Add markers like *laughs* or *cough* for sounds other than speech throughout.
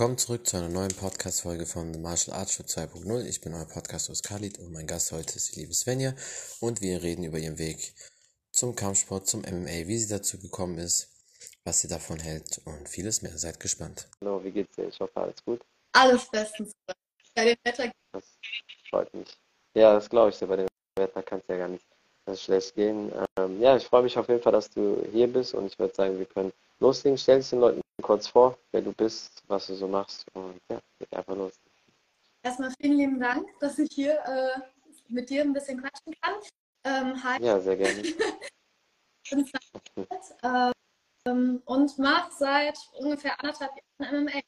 Willkommen zurück zu einer neuen Podcast-Folge von The Martial Arts Show 2.0. Ich bin euer Podcast-Host Khalid und mein Gast heute ist die liebe Svenja und wir reden über ihren Weg zum Kampfsport, zum MMA, wie sie dazu gekommen ist, was sie davon hält und vieles mehr. Seid gespannt. Hallo, wie geht's dir? Ich hoffe, alles gut. Alles bestens. Bei dem Wetter. Das freut mich. Ja, das glaube ich dir. Bei dem Wetter kann es ja gar nicht schlecht gehen. Ähm, ja, ich freue mich auf jeden Fall, dass du hier bist und ich würde sagen, wir können loslegen. Stell dich den Leuten kurz vor, wer du bist, was du so machst und ja, geht einfach los. Erstmal vielen lieben Dank, dass ich hier äh, mit dir ein bisschen quatschen kann. Ähm, hi. Ja, sehr gerne. *laughs* bin ähm, und mache seit ungefähr anderthalb Jahren MMA.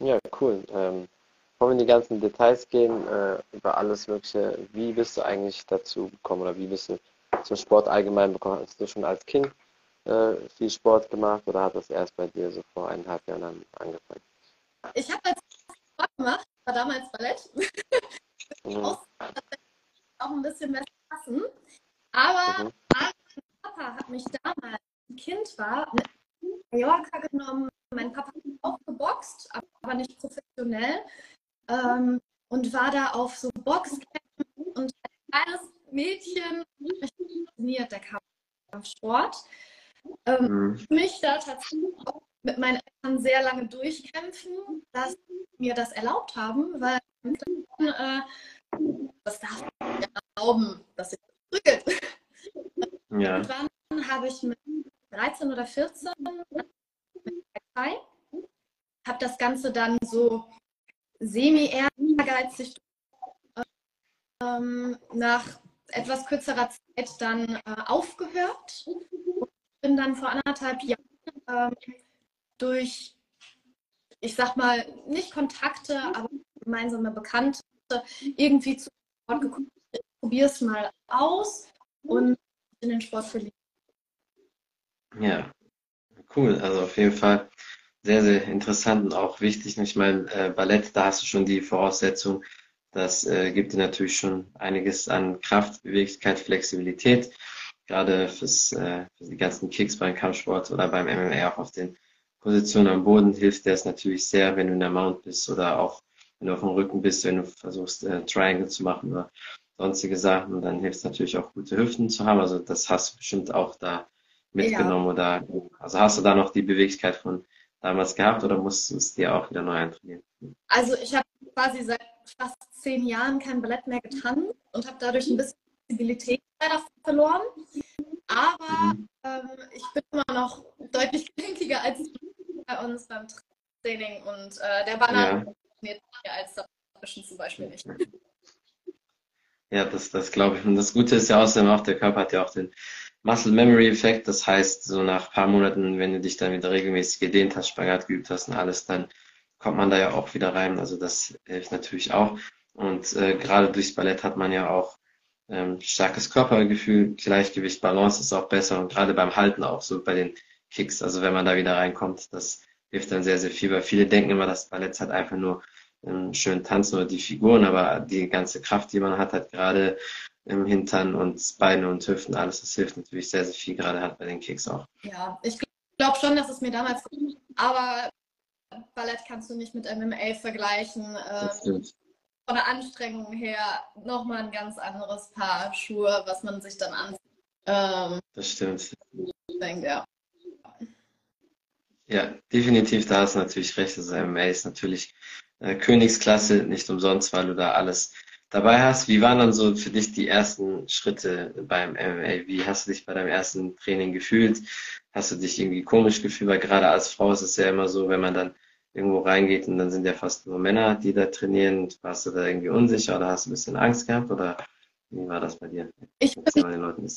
Ja, cool. Ähm, bevor wir in die ganzen Details gehen, äh, über alles Mögliche, wie bist du eigentlich dazu gekommen oder wie bist du zum Sport allgemein bekommen? Hast du schon als Kind äh, viel Sport gemacht oder hat das erst bei dir so vor eineinhalb Jahren angefangen? Ich habe als Sport gemacht, war damals Ballett. *laughs* mhm. auch, auch ein bisschen besser passen. Aber mhm. mein Papa hat mich damals, ein Kind war, mit Mallorca genommen. Mein Papa hat auch geboxt, aber nicht professionell. Ähm, und war da auf so Boxkämpfen und ein kleines Mädchen mich fasziniert der Kampfsport ähm, mhm. mich da tatsächlich auch mit meinen Eltern sehr lange durchkämpfen, dass mir das erlaubt haben, weil äh, das darf ich nicht erlauben, dass ich prügelt. Ja. *laughs* Und dann habe ich mit 13 oder 14 mit Partei, habe das Ganze dann so semi-ehrgeizig ähm, nach etwas kürzerer Zeit dann äh, aufgehört dann vor anderthalb Jahren ähm, durch, ich sag mal, nicht Kontakte, aber gemeinsame Bekannte irgendwie zu Sport gekommen. Ich probiere es mal aus und in den Sport verliebt. Ja, cool. Also auf jeden Fall sehr, sehr interessant und auch wichtig. Ich meine, äh, Ballett, da hast du schon die Voraussetzung. Das äh, gibt dir natürlich schon einiges an Kraft, Beweglichkeit, Flexibilität gerade fürs, äh, für die ganzen Kicks beim Kampfsport oder beim MMA auch auf den Positionen am Boden hilft der es natürlich sehr, wenn du in der Mount bist oder auch wenn du auf dem Rücken bist, wenn du versuchst, äh, Triangle zu machen oder sonstige Sachen. Und dann hilft es natürlich auch, gute Hüften zu haben. Also das hast du bestimmt auch da mitgenommen ja. oder also hast du da noch die Beweglichkeit von damals gehabt oder musst du es dir auch wieder neu eintrainieren? Also ich habe quasi seit fast zehn Jahren kein Ballett mehr getan und habe dadurch ein bisschen Flexibilität leider verloren. Aber mhm. ähm, ich bin immer noch deutlich gelenkiger als bei uns beim Training und äh, der Banane funktioniert ja. als dazwischen zum Beispiel nicht. Ja, das, das glaube ich. Und das Gute ist ja außerdem auch, der Körper hat ja auch den Muscle Memory Effekt. Das heißt, so nach ein paar Monaten, wenn du dich dann wieder regelmäßig gedehnt hast, Spagat geübt hast und alles, dann kommt man da ja auch wieder rein. Also das hilft natürlich auch. Und äh, gerade durchs Ballett hat man ja auch ähm, starkes Körpergefühl, Gleichgewicht, Balance ist auch besser und gerade beim Halten auch so bei den Kicks, also wenn man da wieder reinkommt, das hilft dann sehr, sehr viel, weil viele denken immer, dass Ballett hat einfach nur ähm, schön tanzen oder die Figuren, aber die ganze Kraft, die man hat, hat gerade im Hintern und Beine und Hüften, alles, das hilft natürlich sehr, sehr viel, gerade halt bei den Kicks auch. Ja, ich glaube schon, dass es mir damals, aber Ballett kannst du nicht mit MMA vergleichen. Ähm, von der Anstrengung her nochmal ein ganz anderes Paar Schuhe, was man sich dann anzieht. Ähm, das stimmt. Ich denke, ja. Ja, definitiv, da hast du natürlich recht. Also MMA ist natürlich äh, Königsklasse, nicht umsonst, weil du da alles dabei hast. Wie waren dann so für dich die ersten Schritte beim MMA? Wie hast du dich bei deinem ersten Training gefühlt? Hast du dich irgendwie komisch gefühlt? Weil gerade als Frau ist es ja immer so, wenn man dann irgendwo reingeht und dann sind ja fast nur Männer, die da trainieren. Warst du da irgendwie unsicher oder hast du ein bisschen Angst gehabt oder wie war das bei dir? Ich bin den Leuten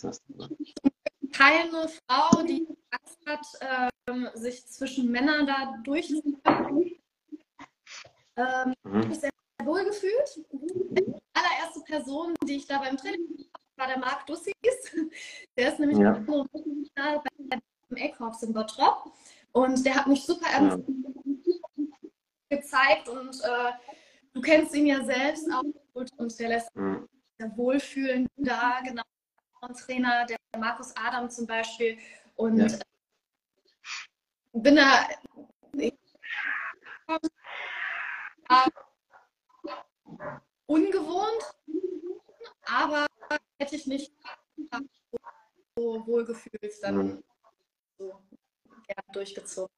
keine Frau, die Angst hat, ähm, sich zwischen Männern da durchzuführen. Ähm, mhm. Ich mich sehr wohl gefühlt. Die allererste Person, die ich da beim Training war der Marc Dussis. Der ist nämlich ja. beim A-Korps in Bottrop. Und der hat mich super ernst ja gezeigt und äh, du kennst ihn ja selbst auch gut und der lässt mhm. sich wohlfühlen da, genau. Trainer, der Markus Adam zum Beispiel. Und ja. bin da ungewohnt, aber hätte ich nicht so wohlgefühlt dann mhm. so gerne durchgezogen.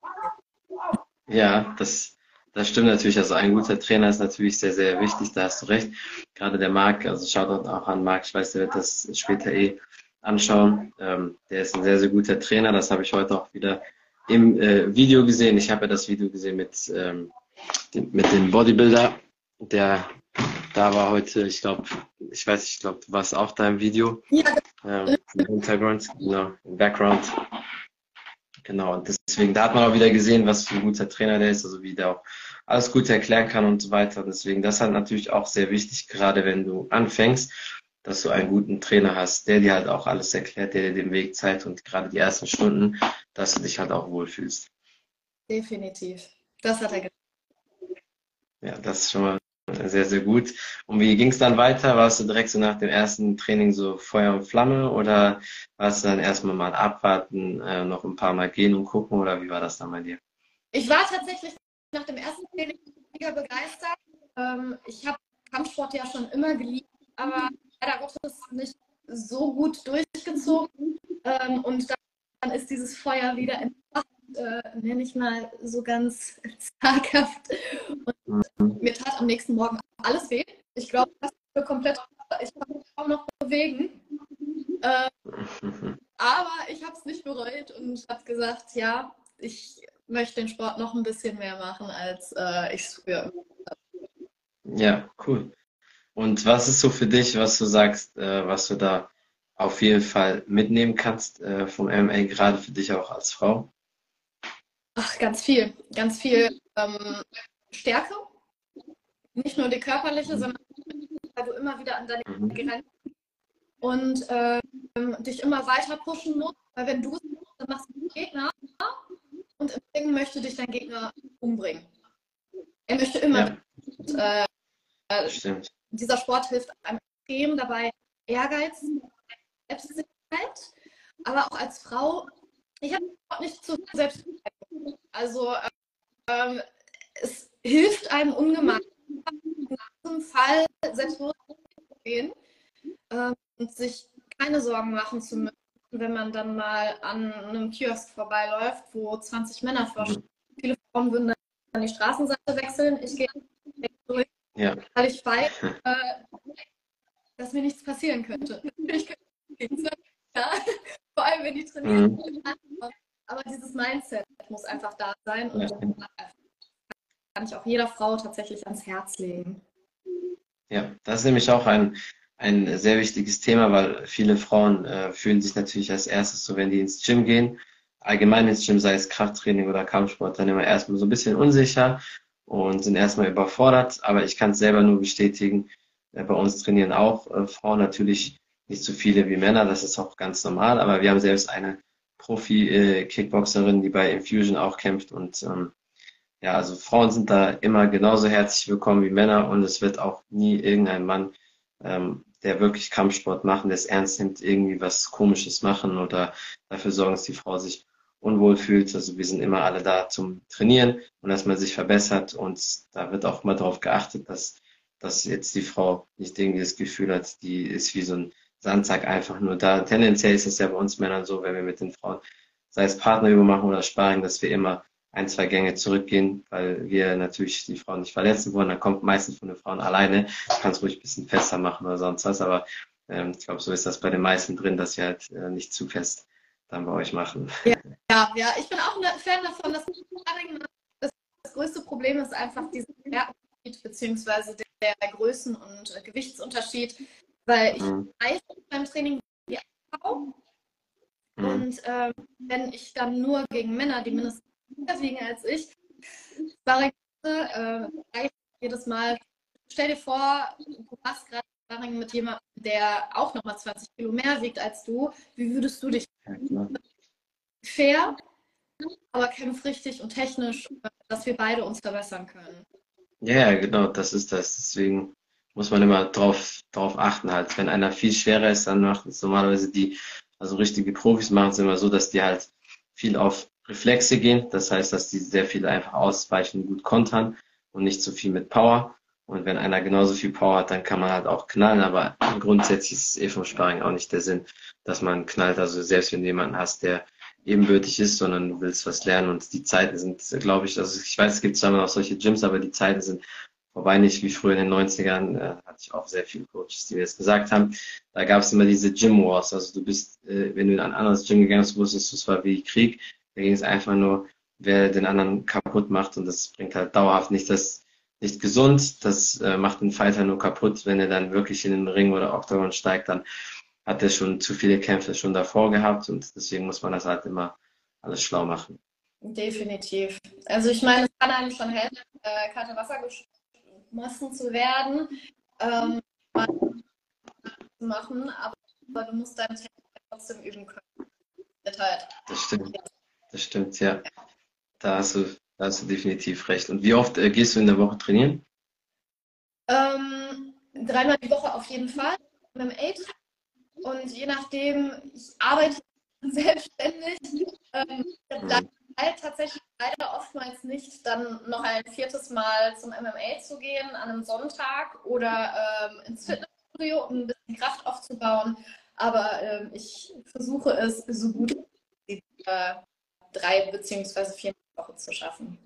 Ja, das, das stimmt natürlich. Also ein guter Trainer ist natürlich sehr, sehr wichtig, da hast du recht. Gerade der Marc, also schaut auch an Marc, ich weiß, der wird das später eh anschauen. Ähm, der ist ein sehr, sehr guter Trainer. Das habe ich heute auch wieder im äh, Video gesehen. Ich habe ja das Video gesehen mit, ähm, dem, mit dem Bodybuilder, der da war heute, ich glaube, ich weiß, ich glaube, du warst auch da im Video. Ja. Ähm, Im Hintergrund, genau, im Background. Genau, und deswegen, da hat man auch wieder gesehen, was für ein guter Trainer der ist, also wie der auch alles gut erklären kann und so weiter. Deswegen, das ist halt natürlich auch sehr wichtig, gerade wenn du anfängst, dass du einen guten Trainer hast, der dir halt auch alles erklärt, der dir den Weg zeigt und gerade die ersten Stunden, dass du dich halt auch wohlfühlst. Definitiv. Das hat er gesagt. Ja, das ist schon mal sehr, sehr gut. Und wie ging es dann weiter? Warst du direkt so nach dem ersten Training so Feuer und Flamme oder warst du dann erstmal mal abwarten, äh, noch ein paar Mal gehen und gucken oder wie war das dann bei dir? Ich war tatsächlich nach dem ersten Training mega begeistert. Ähm, ich habe Kampfsport ja schon immer geliebt, aber leider Gottes nicht so gut durchgezogen. Ähm, und dann ist dieses Feuer wieder entfacht, äh, nenne ich mal so ganz zaghaft. Und mhm. mir tat am nächsten Morgen alles weh. Ich glaube, das ist komplett, ich kann mich kaum noch bewegen. Äh, aber ich habe es nicht bereut und habe gesagt, ja, ich möchte den Sport noch ein bisschen mehr machen, als äh, ich es früher habe. Ja, cool. Und was ist so für dich, was du sagst, äh, was du da auf jeden Fall mitnehmen kannst äh, vom MMA, gerade für dich auch als Frau? Ach, ganz viel. Ganz viel ähm, Stärke. Nicht nur die körperliche, sondern weil du immer wieder an deine mhm. Grenzen und ähm, dich immer weiter pushen musst. Weil wenn du es machst, dann machst du den Gegner und im Ring möchte dich dein Gegner umbringen. Er möchte immer. Ja. Und, äh, Stimmt dieser Sport hilft einem extrem dabei, Ehrgeiz, Selbstsicherheit, aber auch als Frau, ich habe nicht zu Selbstbewusstsein. Also ähm, es hilft einem ungemein, in diesem Fall selbstbewusst zu gehen ähm, und sich keine Sorgen machen zu müssen, wenn man dann mal an einem Kiosk vorbeiläuft, wo 20 Männer vorstehen. Viele Frauen würden dann die Straßenseite wechseln. Ich gehe durch ja. Weil ich weiß, *laughs* äh, dass mir nichts passieren könnte. Ich könnte ja, *laughs* vor allem wenn die trainieren. Mhm. Aber dieses Mindset muss einfach da sein und ja. kann ich auch jeder Frau tatsächlich ans Herz legen. Ja, das ist nämlich auch ein, ein sehr wichtiges Thema, weil viele Frauen äh, fühlen sich natürlich als erstes so, wenn die ins Gym gehen, allgemein ins Gym, sei es Krafttraining oder Kampfsport, dann immer erstmal so ein bisschen unsicher und sind erstmal überfordert. Aber ich kann es selber nur bestätigen. Äh, bei uns trainieren auch äh, Frauen natürlich nicht so viele wie Männer. Das ist auch ganz normal. Aber wir haben selbst eine Profi-Kickboxerin, die bei Infusion auch kämpft. Und ähm, ja, also Frauen sind da immer genauso herzlich willkommen wie Männer. Und es wird auch nie irgendein Mann, ähm, der wirklich Kampfsport machen, der es ernst nimmt, irgendwie was Komisches machen oder dafür sorgen, dass die Frau sich unwohl fühlt. Also wir sind immer alle da zum Trainieren und dass man sich verbessert und da wird auch mal darauf geachtet, dass, dass jetzt die Frau nicht irgendwie das Gefühl hat, die ist wie so ein Sandsack einfach nur da. Tendenziell ist es ja bei uns Männern so, wenn wir mit den Frauen, sei es Partnerübungen machen oder Sparring, dass wir immer ein, zwei Gänge zurückgehen, weil wir natürlich die Frauen nicht verletzen wollen. Dann kommt meistens von den Frauen alleine. Du kannst ruhig ein bisschen fester machen oder sonst was, aber ähm, ich glaube, so ist das bei den meisten drin, dass sie halt äh, nicht zu fest dann bei euch machen. Ja, ja, ja. ich bin auch ein Fan davon, dass das, das größte Problem ist einfach dieser Unterschied beziehungsweise der, der Größen- und äh, Gewichtsunterschied, weil ich mhm. weiß beim Training die auch. Mhm. Und ähm, wenn ich dann nur gegen Männer, die mindestens mehr wiegen als ich, sparring, äh, jedes Mal, stell dir vor, du machst gerade Sparring mit jemandem, der auch nochmal 20 Kilo mehr wiegt als du, wie würdest du dich ja, fair, aber kämpf richtig und technisch, dass wir beide uns verbessern können. Ja, genau, das ist das. Deswegen muss man immer drauf, drauf achten halt. Wenn einer viel schwerer ist, dann macht es normalerweise die, also richtige Profis machen es immer so, dass die halt viel auf Reflexe gehen. Das heißt, dass die sehr viele einfach ausweichen, gut kontern und nicht so viel mit Power. Und wenn einer genauso viel Power hat, dann kann man halt auch knallen. Aber grundsätzlich ist es eh vom Sparring auch nicht der Sinn, dass man knallt. Also selbst wenn du jemanden hast, der ebenbürtig ist, sondern du willst was lernen und die Zeiten sind, glaube ich, also ich weiß, es gibt zwar noch solche Gyms, aber die Zeiten sind vorbei, nicht wie früher in den 90ern, äh, hatte ich auch sehr viele Coaches, die mir das gesagt haben. Da gab es immer diese Gym Wars. Also du bist, äh, wenn du in ein anderes Gym gegangen bist, wusstest du, es war wie Krieg. Da ging es einfach nur, wer den anderen kaputt macht und das bringt halt dauerhaft nicht das, nicht gesund. Das äh, macht den Fighter nur kaputt. Wenn er dann wirklich in den Ring oder Octagon steigt, dann hat er schon zu viele Kämpfe schon davor gehabt und deswegen muss man das halt immer alles schlau machen. Definitiv. Also ich meine, es kann einem schon helfen, äh, kalte Wasser gemessen zu werden, ähm, machen, aber du musst deine Technik trotzdem üben können. Halt. Das stimmt. Das stimmt, ja. Da hast du, da hast du definitiv recht. Und wie oft äh, gehst du in der Woche trainieren? Ähm, dreimal die Woche auf jeden Fall. Mit dem Aid. Und je nachdem, ich arbeite *laughs* selbstständig, ähm, dann halt tatsächlich leider oftmals nicht, dann noch ein viertes Mal zum MMA zu gehen an einem Sonntag oder ähm, ins Fitnessstudio, um ein bisschen Kraft aufzubauen. Aber ähm, ich versuche es so gut wie äh, drei beziehungsweise vier Wochen zu schaffen.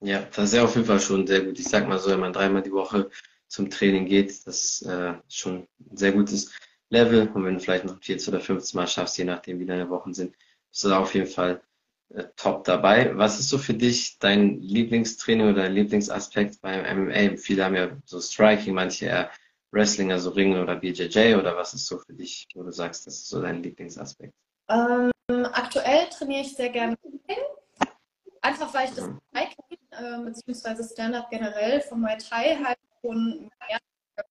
Ja, das ist ja auf jeden Fall schon sehr gut. Ich sag mal so, wenn man dreimal die Woche zum Training geht, das äh, schon ein sehr gutes Level. Und wenn du vielleicht noch 14 oder 15 Mal schaffst, je nachdem wie deine Wochen sind, bist du da auf jeden Fall äh, top dabei. Was ist so für dich dein Lieblingstraining oder dein Lieblingsaspekt beim MMA? Viele haben ja so Striking, manche eher Wrestling, also Ring oder BJJ oder was ist so für dich, wo du sagst, das ist so dein Lieblingsaspekt? Ähm, aktuell trainiere ich sehr gerne Einfach weil ich das Striking äh, beziehungsweise Stand-up generell von Muay Thai halt schon mehr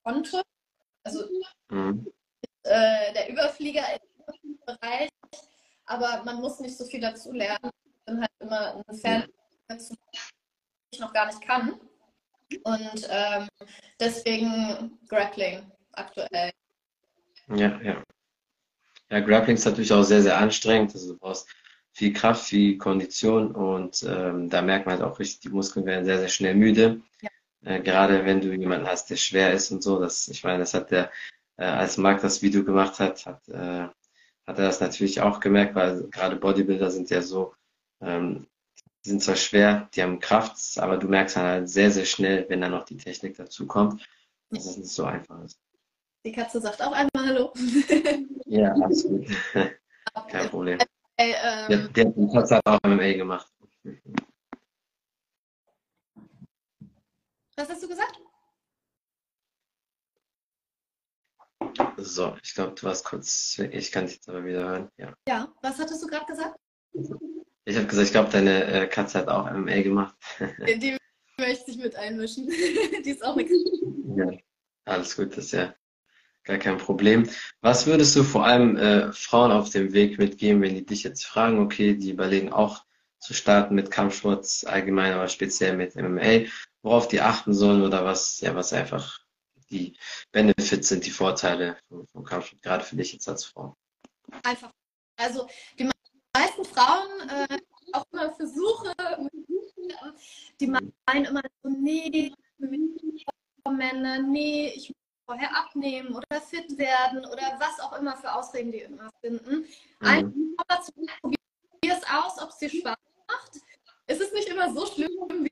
konnte. Also mhm. äh, der Überflieger im Bereich, aber man muss nicht so viel dazu lernen. Ich bin halt immer ein Fan, mhm. ich noch gar nicht kann. Und ähm, deswegen Grappling aktuell. Ja, ja. Ja, Grappling ist natürlich auch sehr, sehr anstrengend. Also du brauchst viel Kraft, viel Kondition und ähm, da merkt man halt auch richtig, die Muskeln werden sehr, sehr schnell müde. Ja. Äh, gerade wenn du jemanden hast, der schwer ist und so. Das, ich meine, das hat der, äh, als Marc das Video gemacht hat, hat, äh, hat er das natürlich auch gemerkt, weil gerade Bodybuilder sind ja so, ähm, die sind zwar schwer, die haben Kraft, aber du merkst halt sehr, sehr schnell, wenn dann noch die Technik dazu kommt, dass es nicht so einfach ist. Die Katze sagt auch einmal Hallo. *laughs* ja, absolut. *laughs* Kein Problem. Hey, ähm, der, der, die Katze hat auch MMA gemacht. Was hast du gesagt? So, ich glaube, du warst kurz weg. Ich kann dich jetzt aber wieder hören. Ja, ja was hattest du gerade gesagt? Ich habe gesagt, ich glaube, deine äh, Katze hat auch MMA gemacht. Die möchte ich mit einmischen. *laughs* Die ist auch eine Katze. Ja, alles gut, das ist ja gar kein Problem. Was würdest du vor allem äh, Frauen auf dem Weg mitgeben, wenn die dich jetzt fragen, okay, die überlegen auch zu starten mit Kampfsport allgemein, aber speziell mit MMA, worauf die achten sollen oder was, ja, was einfach die Benefits sind, die Vorteile vom, vom Kampfsport, gerade für dich jetzt als Frau? Einfach. Also die meisten Frauen, äh, auch immer versuche, die meinen immer so, nee, Männer, nee, ich muss vorher abnehmen oder fit werden oder was auch immer für Ausreden die immer finden. Mhm. Einfach dazu, probier es aus, ob es dir Spaß macht. Es ist nicht immer so schlimm, wie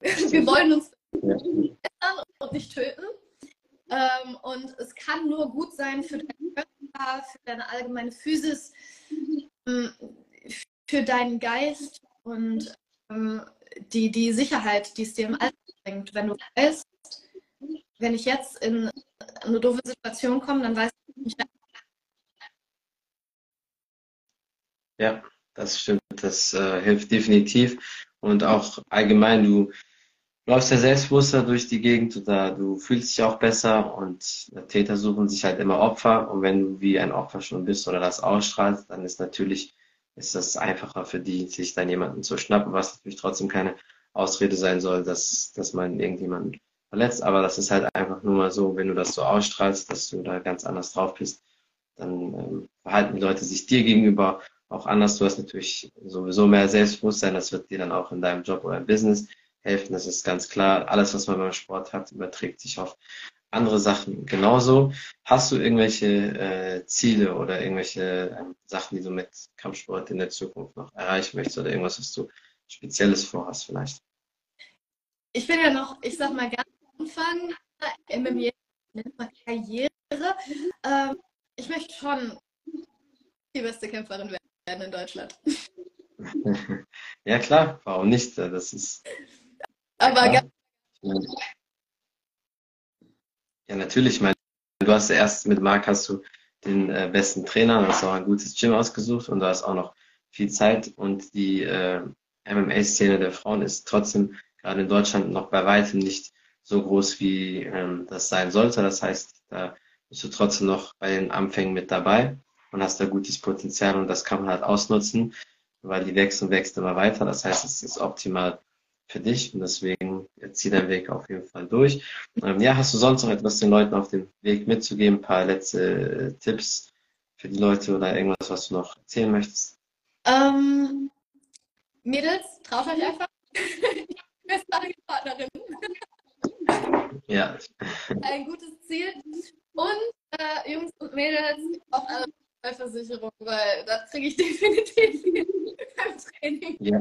wir wollen uns verbessern und nicht töten. Ähm, und es kann nur gut sein für deinen Körper, für deine allgemeine Physis, ähm, für deinen Geist und ähm, die, die Sicherheit, die es dir im Alltag bringt. Wenn du weißt, wenn ich jetzt in eine doofe Situation komme, dann weiß ich nicht. Ja, das stimmt. Das äh, hilft definitiv. Und auch allgemein, du läufst ja selbstbewusster durch die Gegend oder du fühlst dich auch besser und Täter suchen sich halt immer Opfer. Und wenn du wie ein Opfer schon bist oder das ausstrahlst, dann ist natürlich ist das einfacher für die, sich dann jemanden zu schnappen, was natürlich trotzdem keine Ausrede sein soll, dass, dass man irgendjemanden verletzt. Aber das ist halt einfach nur mal so, wenn du das so ausstrahlst, dass du da ganz anders drauf bist, dann ähm, verhalten die Leute sich dir gegenüber auch anders. Du hast natürlich sowieso mehr Selbstbewusstsein, das wird dir dann auch in deinem Job oder im Business helfen. Das ist ganz klar. Alles, was man beim Sport hat, überträgt sich auf andere Sachen genauso. Hast du irgendwelche äh, Ziele oder irgendwelche äh, Sachen, die du mit Kampfsport in der Zukunft noch erreichen möchtest oder irgendwas, was du Spezielles vorhast vielleicht? Ich bin ja noch, ich sag mal, ganz am Anfang MMA nennt man Karriere. Ähm, ich möchte schon die beste Kämpferin werden in Deutschland. *laughs* Ja klar, warum nicht? Das ist. Aber ja, ja, natürlich. Ich meine, du hast erst mit Marc hast du den äh, besten Trainer, hast auch ein gutes Gym ausgesucht und du hast auch noch viel Zeit und die äh, MMA-Szene der Frauen ist trotzdem gerade in Deutschland noch bei weitem nicht so groß, wie ähm, das sein sollte. Das heißt, da bist du trotzdem noch bei den Anfängen mit dabei und hast da gutes Potenzial und das kann man halt ausnutzen, weil die wächst und wächst immer weiter. Das heißt, es ist optimal für dich und deswegen zieh deinen Weg auf jeden Fall durch. Ähm, ja, hast du sonst noch etwas den Leuten auf dem Weg mitzugeben? Ein paar letzte äh, Tipps für die Leute oder irgendwas, was du noch erzählen möchtest? Ähm, Mädels, traut euch einfach. *laughs* Beste Partnerin. Ja. Ein gutes Ziel. Und äh, Jungs und Mädels, auch alle Versicherung, weil das kriege ich definitiv *laughs* beim Training. Ja.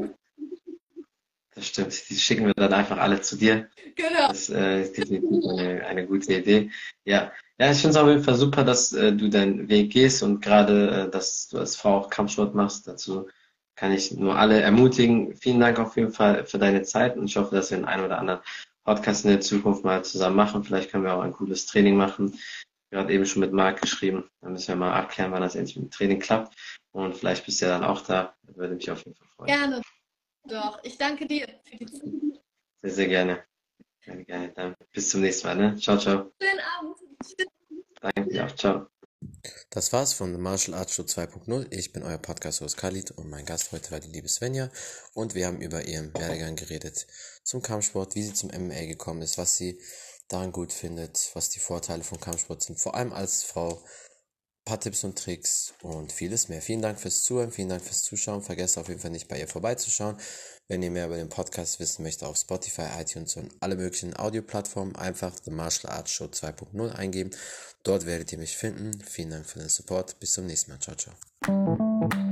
Das stimmt. Die schicken wir dann einfach alle zu dir. Genau. Das äh, ist definitiv eine, eine gute Idee. Ja. Ja, ich finde es auf jeden Fall super, dass äh, du deinen Weg gehst und gerade, äh, dass du als Frau auch Kampfsport machst. Dazu kann ich nur alle ermutigen. Vielen Dank auf jeden Fall für deine Zeit und ich hoffe, dass wir den einen oder anderen Podcast in der Zukunft mal zusammen machen. Vielleicht können wir auch ein cooles Training machen. Gerade eben schon mit Marc geschrieben. Dann müssen wir mal abklären, wann das endlich mit dem Training klappt. Und vielleicht bist du ja dann auch da. Würde mich auf jeden Fall freuen. Gerne. Doch, ich danke dir für die Zeit. Sehr, sehr gerne. Gerne, gerne. Dann bis zum nächsten Mal. Ne? Ciao, ciao. Schönen Abend. Danke dir auch. Ciao. Das war's von The Martial Arts Show 2.0. Ich bin euer Podcast-Host Khalid und mein Gast heute war die liebe Svenja. Und wir haben über ihren Werdegang geredet zum Kampfsport, wie sie zum MMA gekommen ist, was sie daran gut findet, was die Vorteile von Kampfsport sind, vor allem als Frau, paar Tipps und Tricks und vieles mehr. Vielen Dank fürs Zuhören, vielen Dank fürs Zuschauen. Vergesst auf jeden Fall nicht bei ihr vorbeizuschauen. Wenn ihr mehr über den Podcast wissen möchtet, auf Spotify, iTunes und alle möglichen Audioplattformen einfach The Martial Arts Show 2.0 eingeben. Dort werdet ihr mich finden. Vielen Dank für den Support. Bis zum nächsten Mal. Ciao, ciao.